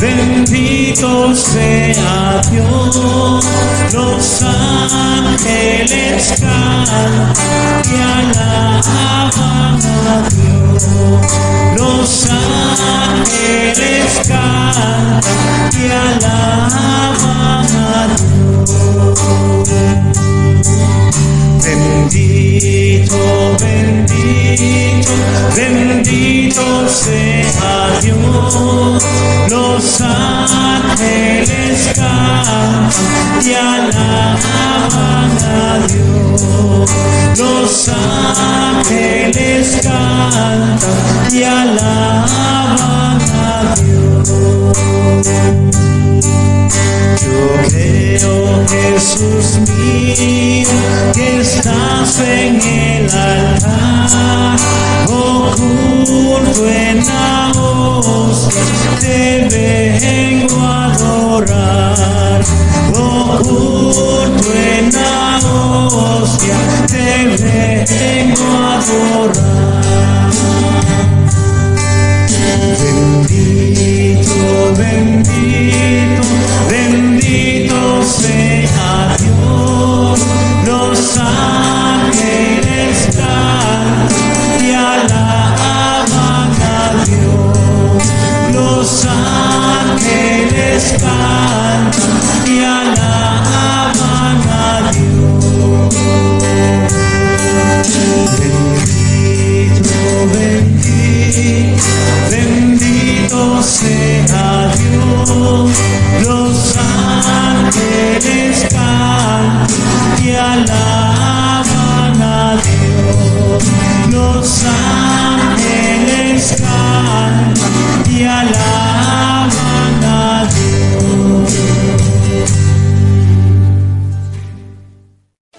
bendito, sea Dios. Los ángeles cantan y alaban a Dios. Los ángeles cantan y alaban a Dios. Bendito, bendito, bendito sea alaban a Dios. Los ángeles cantan y alaban a Dios. Yo creo, Jesús mío, que estás en el altar, oculto en la hostia, te vengo a adorar, Bendito, sea Dios. Los ángeles